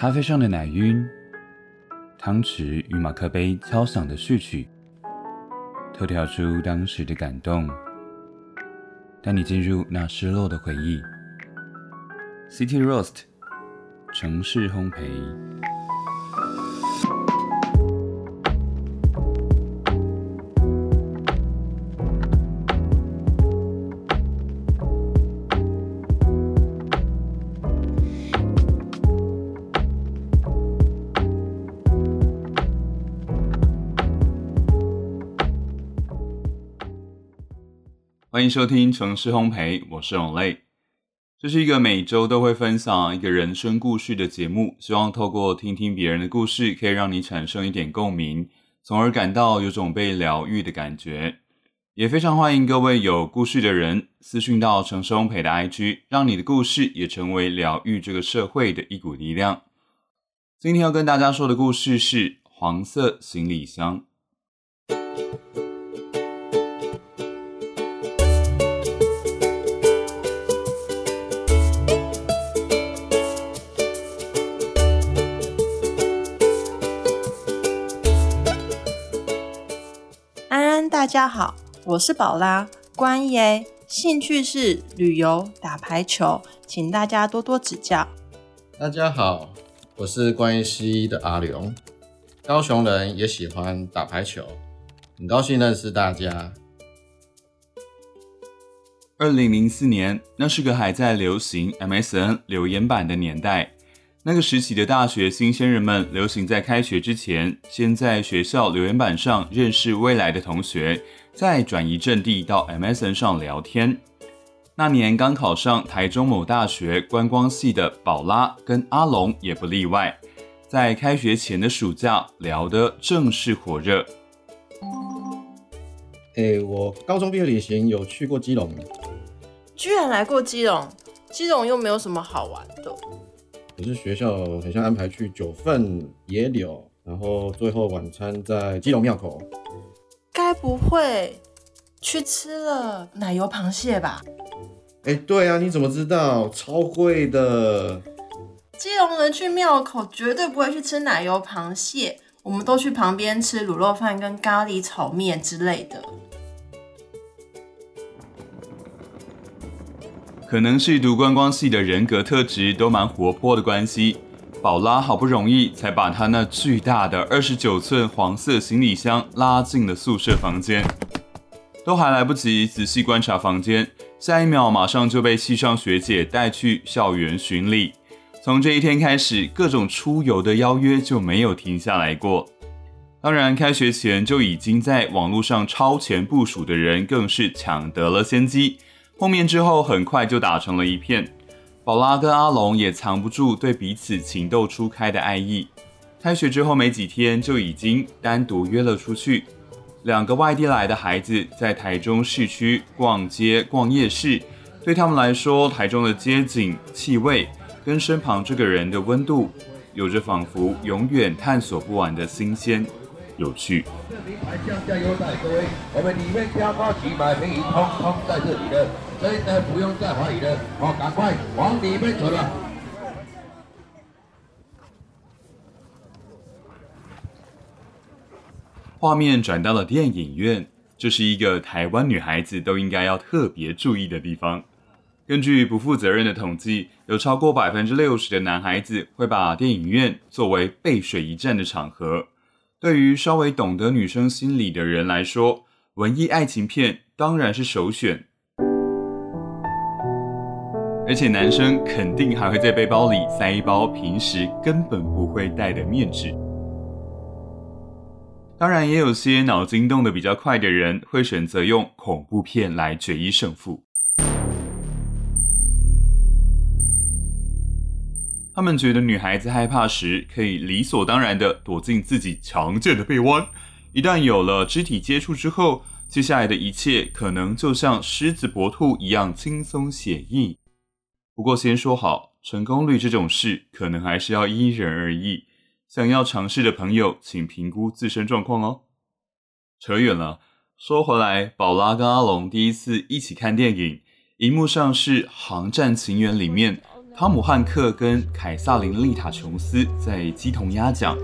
咖啡上的奶晕，汤匙与马克杯敲响的序曲，透跳出当时的感动，带你进入那失落的回忆。City Roast，城市烘焙。欢迎收听城市烘焙，我是永类。这是一个每周都会分享一个人生故事的节目，希望透过听听别人的故事，可以让你产生一点共鸣，从而感到有种被疗愈的感觉。也非常欢迎各位有故事的人私讯到城市烘焙的 IG，让你的故事也成为疗愈这个社会的一股力量。今天要跟大家说的故事是黄色行李箱。家好，我是宝拉，关耶，兴趣是旅游、打排球，请大家多多指教。大家好，我是关于西医的阿龙，高雄人，也喜欢打排球，很高兴认识大家。二零零四年，那是个还在流行 MSN 留言板的年代。那个时期的大学新鲜人们流行在开学之前，先在学校留言板上认识未来的同学，再转移阵地到 MSN 上聊天。那年刚考上台中某大学观光系的宝拉跟阿龙也不例外，在开学前的暑假聊得正是火热。哎，我高中毕业旅行有去过基隆，居然来过基隆，基隆又没有什么好玩的。可是学校很像安排去九份野柳，然后最后晚餐在基隆庙口。该不会去吃了奶油螃蟹吧？哎，对啊，你怎么知道？超贵的。基隆人去庙口绝对不会去吃奶油螃蟹，我们都去旁边吃卤肉饭跟咖喱炒面之类的。可能是读观光系的人格特质都蛮活泼的关系，宝拉好不容易才把她那巨大的二十九寸黄色行李箱拉进了宿舍房间，都还来不及仔细观察房间，下一秒马上就被系上学姐带去校园巡礼。从这一天开始，各种出游的邀约就没有停下来过。当然，开学前就已经在网络上超前部署的人，更是抢得了先机。碰面之后，很快就打成了一片。宝拉跟阿龙也藏不住对彼此情窦初开的爱意。开学之后没几天，就已经单独约了出去。两个外地来的孩子在台中市区逛街、逛夜市，对他们来说，台中的街景、气味跟身旁这个人的温度，有着仿佛永远探索不完的新鲜。有趣。降价优待，各位，我们里面挑高级买便宜，通通在这里了，真的不用再怀疑了，好，赶快往里面走了。画面转到了电影院，这是一个台湾女孩子都应该要特别注意的地方。根据不负责任的统计，有超过百分之六十的男孩子会把电影院作为背水一战的场合。对于稍微懂得女生心理的人来说，文艺爱情片当然是首选，而且男生肯定还会在背包里塞一包平时根本不会带的面纸。当然，也有些脑筋动得比较快的人会选择用恐怖片来决一胜负。他们觉得女孩子害怕时，可以理所当然的躲进自己强健的臂弯。一旦有了肢体接触之后，接下来的一切可能就像狮子搏兔一样轻松写意。不过先说好，成功率这种事可能还是要因人而异。想要尝试的朋友，请评估自身状况哦。扯远了，说回来，宝拉跟阿龙第一次一起看电影，荧幕上是《航站情缘》里面。汤姆汉克跟凯撒琳丽塔琼斯在鸡同鸭讲，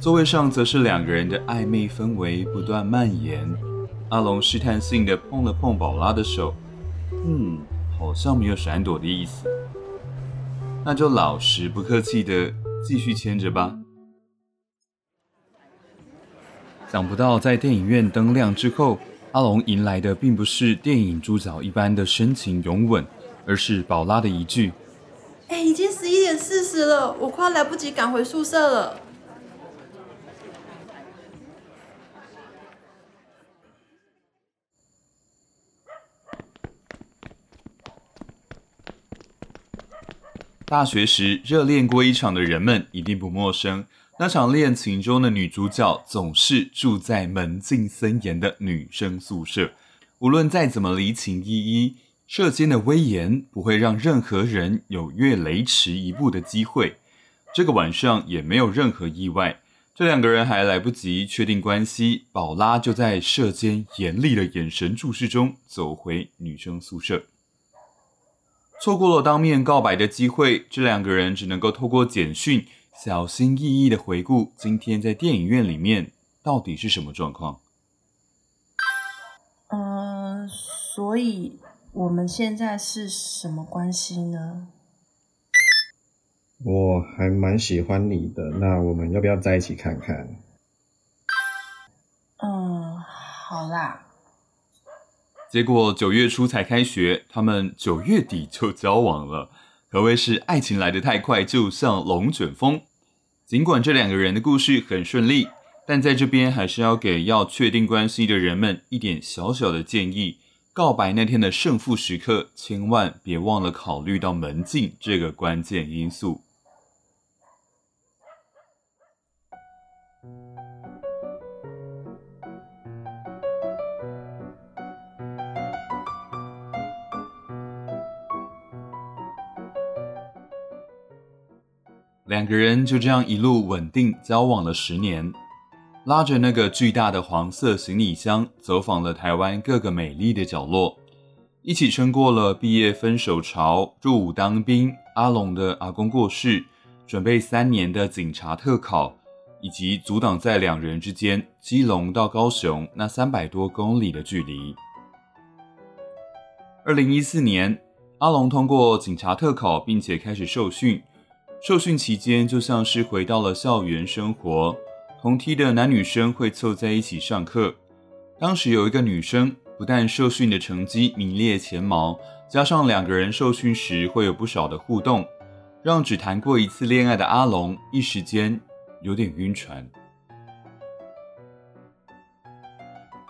座位上则是两个人的暧昧氛围不断蔓延。阿龙试探性的碰了碰宝拉的手，嗯，好像没有闪躲的意思，那就老实不客气的继续牵着吧。想不到在电影院灯亮之后，阿龙迎来的并不是电影主角一般的深情拥吻，而是宝拉的一句：“哎，已经十一点四十了，我快来不及赶回宿舍了。”大学时热恋过一场的人们一定不陌生。那场恋情中的女主角总是住在门禁森严的女生宿舍，无论再怎么离情依依，射间的威严不会让任何人有越雷池一步的机会。这个晚上也没有任何意外，这两个人还来不及确定关系，宝拉就在射间严厉的眼神注视中走回女生宿舍，错过了当面告白的机会，这两个人只能够透过简讯。小心翼翼的回顾今天在电影院里面到底是什么状况？嗯，所以我们现在是什么关系呢？我还蛮喜欢你的，那我们要不要在一起看看？嗯，好啦。结果九月初才开学，他们九月底就交往了。可谓是爱情来得太快，就像龙卷风。尽管这两个人的故事很顺利，但在这边还是要给要确定关系的人们一点小小的建议：告白那天的胜负时刻，千万别忘了考虑到门禁这个关键因素。两个人就这样一路稳定交往了十年，拉着那个巨大的黄色行李箱，走访了台湾各个美丽的角落，一起撑过了毕业分手潮、入伍当兵、阿龙的阿公过世、准备三年的警察特考，以及阻挡在两人之间基隆到高雄那三百多公里的距离。二零一四年，阿龙通过警察特考，并且开始受训。受训期间，就像是回到了校园生活，同梯的男女生会凑在一起上课。当时有一个女生，不但受训的成绩名列前茅，加上两个人受训时会有不少的互动，让只谈过一次恋爱的阿龙一时间有点晕船。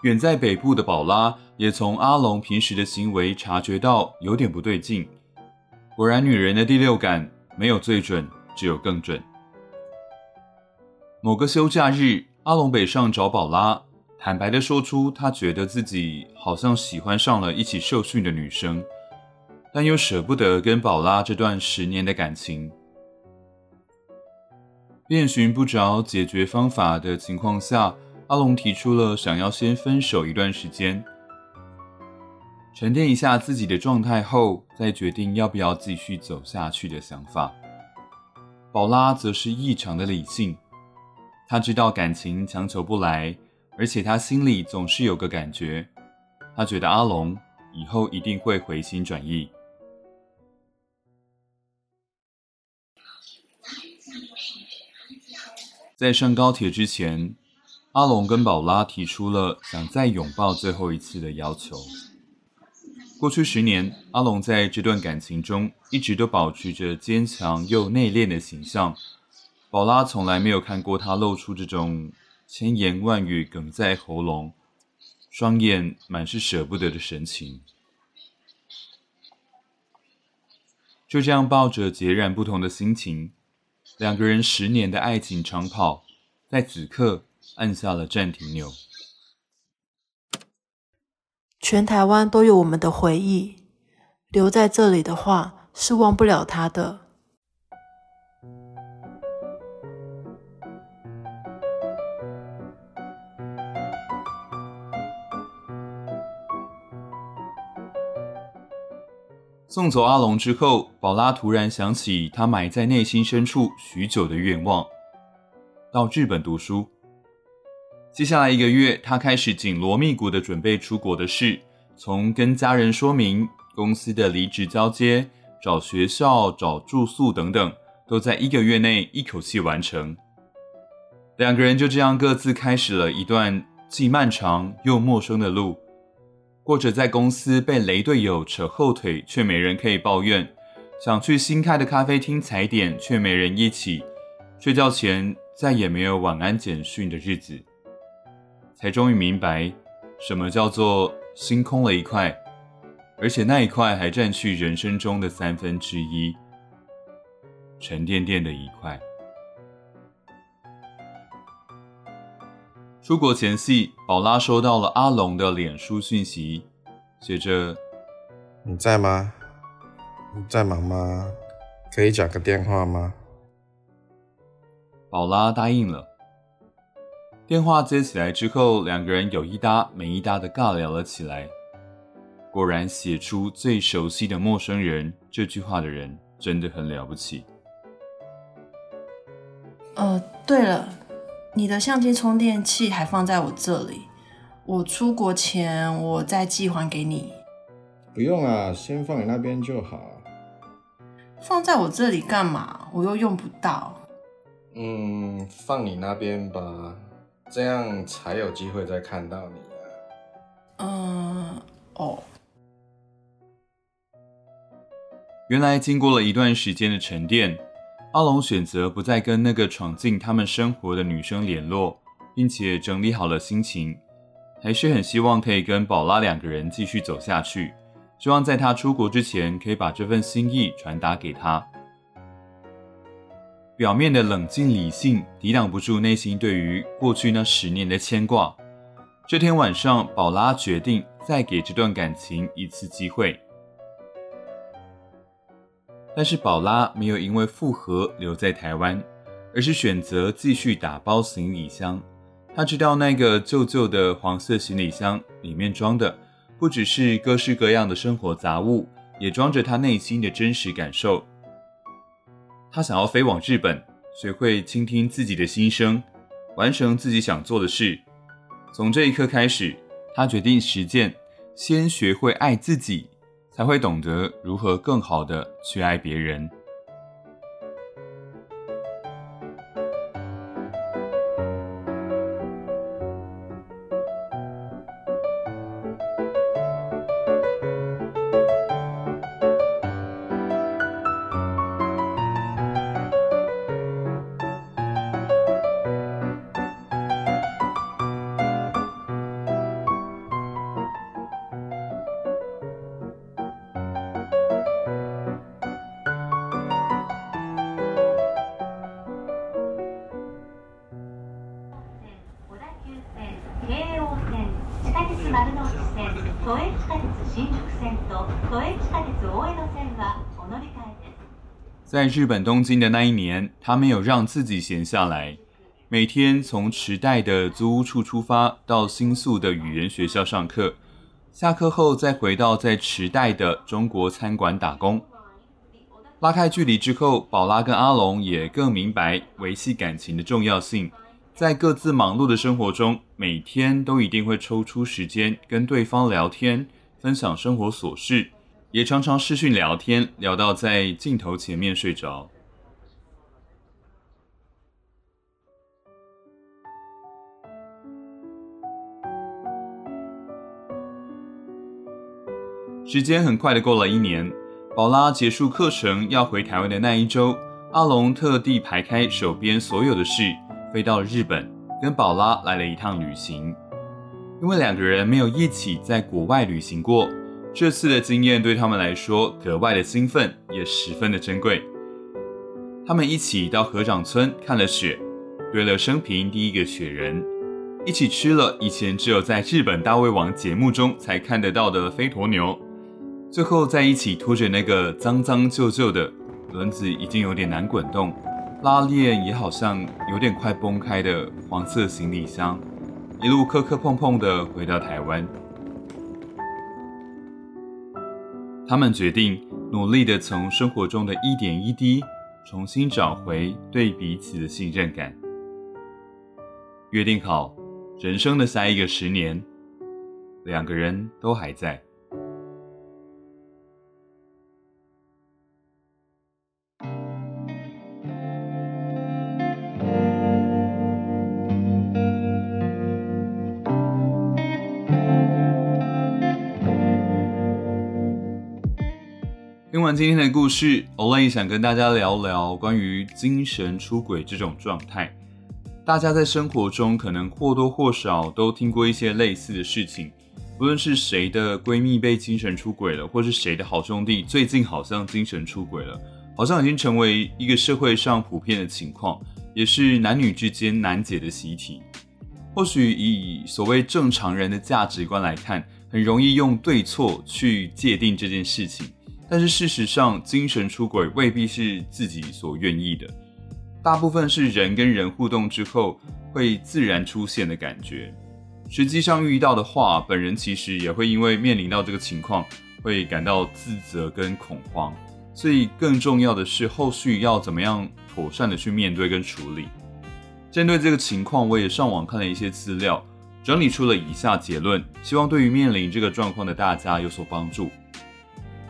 远在北部的宝拉也从阿龙平时的行为察觉到有点不对劲。果然，女人的第六感。没有最准，只有更准。某个休假日，阿龙北上找宝拉，坦白的说出他觉得自己好像喜欢上了一起受训的女生，但又舍不得跟宝拉这段十年的感情。遍寻不着解决方法的情况下，阿龙提出了想要先分手一段时间。沉淀一下自己的状态后，再决定要不要继续走下去的想法。宝拉则是异常的理性，他知道感情强求不来，而且他心里总是有个感觉，他觉得阿龙以后一定会回心转意。在上高铁之前，阿龙跟宝拉提出了想再拥抱最后一次的要求。过去十年，阿龙在这段感情中一直都保持着坚强又内敛的形象。宝拉从来没有看过他露出这种千言万语哽在喉咙、双眼满是舍不得的神情。就这样抱着截然不同的心情，两个人十年的爱情长跑，在此刻按下了暂停钮。全台湾都有我们的回忆，留在这里的话是忘不了他的。送走阿龙之后，宝拉突然想起他埋在内心深处许久的愿望——到日本读书。接下来一个月，他开始紧锣密鼓的准备出国的事，从跟家人说明公司的离职交接、找学校、找住宿等等，都在一个月内一口气完成。两个人就这样各自开始了一段既漫长又陌生的路。过着在公司被雷队友扯后腿，却没人可以抱怨；想去新开的咖啡厅踩点，却没人一起；睡觉前再也没有晚安简讯的日子，才终于明白，什么叫做心空了一块，而且那一块还占据人生中的三分之一，沉甸甸的一块。出国前夕，宝拉收到了阿龙的脸书讯息，写着：“你在吗？你在忙吗？可以讲个电话吗？”宝拉答应了。电话接起来之后，两个人有一搭没一搭的尬聊了起来。果然，写出最熟悉的陌生人这句话的人真的很了不起。呃，对了。你的相机充电器还放在我这里，我出国前我再寄还给你。不用啊，先放你那边就好。放在我这里干嘛？我又用不到。嗯，放你那边吧，这样才有机会再看到你啊。嗯，哦。原来经过了一段时间的沉淀。阿龙选择不再跟那个闯进他们生活的女生联络，并且整理好了心情，还是很希望可以跟宝拉两个人继续走下去。希望在他出国之前，可以把这份心意传达给他。表面的冷静理性抵挡不住内心对于过去那十年的牵挂。这天晚上，宝拉决定再给这段感情一次机会。但是宝拉没有因为复合留在台湾，而是选择继续打包行李箱。他知道那个旧旧的黄色行李箱里面装的不只是各式各样的生活杂物，也装着他内心的真实感受。他想要飞往日本，学会倾听自己的心声，完成自己想做的事。从这一刻开始，他决定实践，先学会爱自己。才会懂得如何更好的去爱别人。在日本东京的那一年，他没有让自己闲下来，每天从池袋的租屋处出发，到新宿的语言学校上课，下课后再回到在池袋的中国餐馆打工。拉开距离之后，宝拉跟阿龙也更明白维系感情的重要性。在各自忙碌的生活中，每天都一定会抽出时间跟对方聊天，分享生活琐事，也常常视讯聊天，聊到在镜头前面睡着。时间很快的过了一年，宝拉结束课程要回台湾的那一周，阿龙特地排开手边所有的事。飞到了日本，跟宝拉来了一趟旅行。因为两个人没有一起在国外旅行过，这次的经验对他们来说格外的兴奋，也十分的珍贵。他们一起到河长村看了雪，堆了生平第一个雪人，一起吃了以前只有在日本大胃王节目中才看得到的飞驼牛，最后在一起拖着那个脏脏旧旧的轮子，已经有点难滚动。拉链也好像有点快崩开的黄色行李箱，一路磕磕碰碰的回到台湾。他们决定努力的从生活中的一点一滴，重新找回对彼此的信任感。约定好，人生的下一个十年，两个人都还在。完今天的故事，Olay 想跟大家聊聊关于精神出轨这种状态。大家在生活中可能或多或少都听过一些类似的事情，不论是谁的闺蜜被精神出轨了，或是谁的好兄弟最近好像精神出轨了，好像已经成为一个社会上普遍的情况，也是男女之间难解的习题。或许以所谓正常人的价值观来看，很容易用对错去界定这件事情。但是事实上，精神出轨未必是自己所愿意的，大部分是人跟人互动之后会自然出现的感觉。实际上遇到的话，本人其实也会因为面临到这个情况，会感到自责跟恐慌。所以更重要的是，后续要怎么样妥善的去面对跟处理。针对这个情况，我也上网看了一些资料，整理出了以下结论，希望对于面临这个状况的大家有所帮助。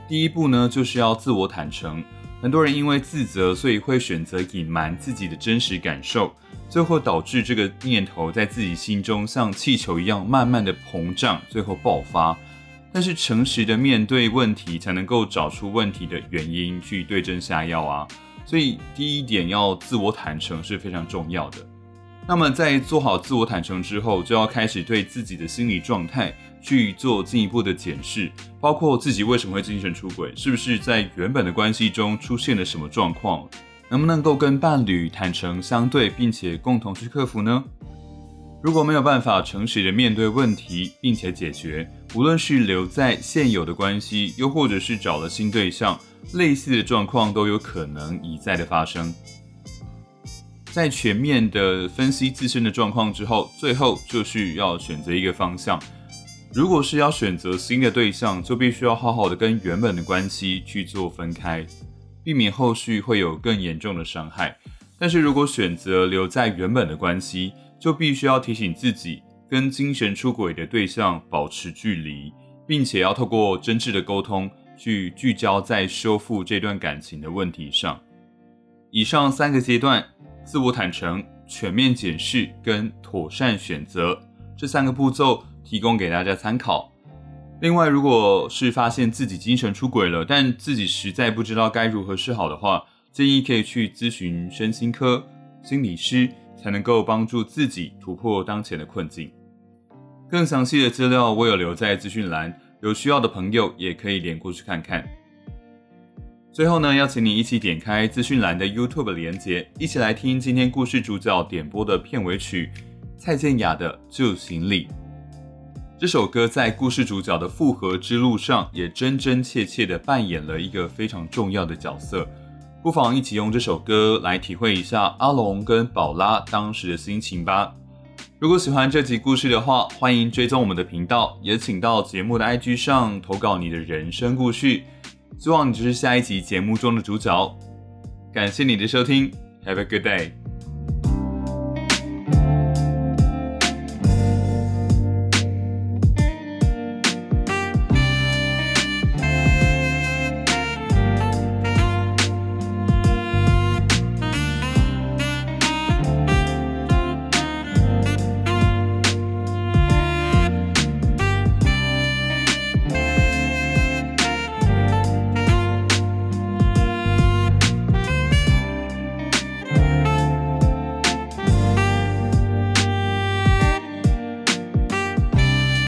第一步呢，就是要自我坦诚。很多人因为自责，所以会选择隐瞒自己的真实感受，最后导致这个念头在自己心中像气球一样慢慢的膨胀，最后爆发。但是诚实的面对问题，才能够找出问题的原因，去对症下药啊。所以第一点要自我坦诚是非常重要的。那么在做好自我坦诚之后，就要开始对自己的心理状态。去做进一步的检视，包括自己为什么会精神出轨，是不是在原本的关系中出现了什么状况，能不能够跟伴侣坦诚相对，并且共同去克服呢？如果没有办法诚实的面对问题，并且解决，无论是留在现有的关系，又或者是找了新对象，类似的状况都有可能一再的发生。在全面的分析自身的状况之后，最后就是要选择一个方向。如果是要选择新的对象，就必须要好好的跟原本的关系去做分开，避免后续会有更严重的伤害。但是如果选择留在原本的关系，就必须要提醒自己，跟精神出轨的对象保持距离，并且要透过真挚的沟通，去聚焦在修复这段感情的问题上。以上三个阶段：自我坦诚、全面检视跟妥善选择这三个步骤。提供给大家参考。另外，如果是发现自己精神出轨了，但自己实在不知道该如何是好的话，建议可以去咨询身心科心理师，才能够帮助自己突破当前的困境。更详细的资料我有留在资讯栏，有需要的朋友也可以连过去看看。最后呢，邀请你一起点开资讯栏的 YouTube 连接，一起来听今天故事主角点播的片尾曲蔡健雅的《旧行李》。这首歌在故事主角的复合之路上，也真真切切地扮演了一个非常重要的角色。不妨一起用这首歌来体会一下阿龙跟宝拉当时的心情吧。如果喜欢这集故事的话，欢迎追踪我们的频道，也请到节目的 IG 上投稿你的人生故事。希望你就是下一集节目中的主角。感谢你的收听，Have a good day。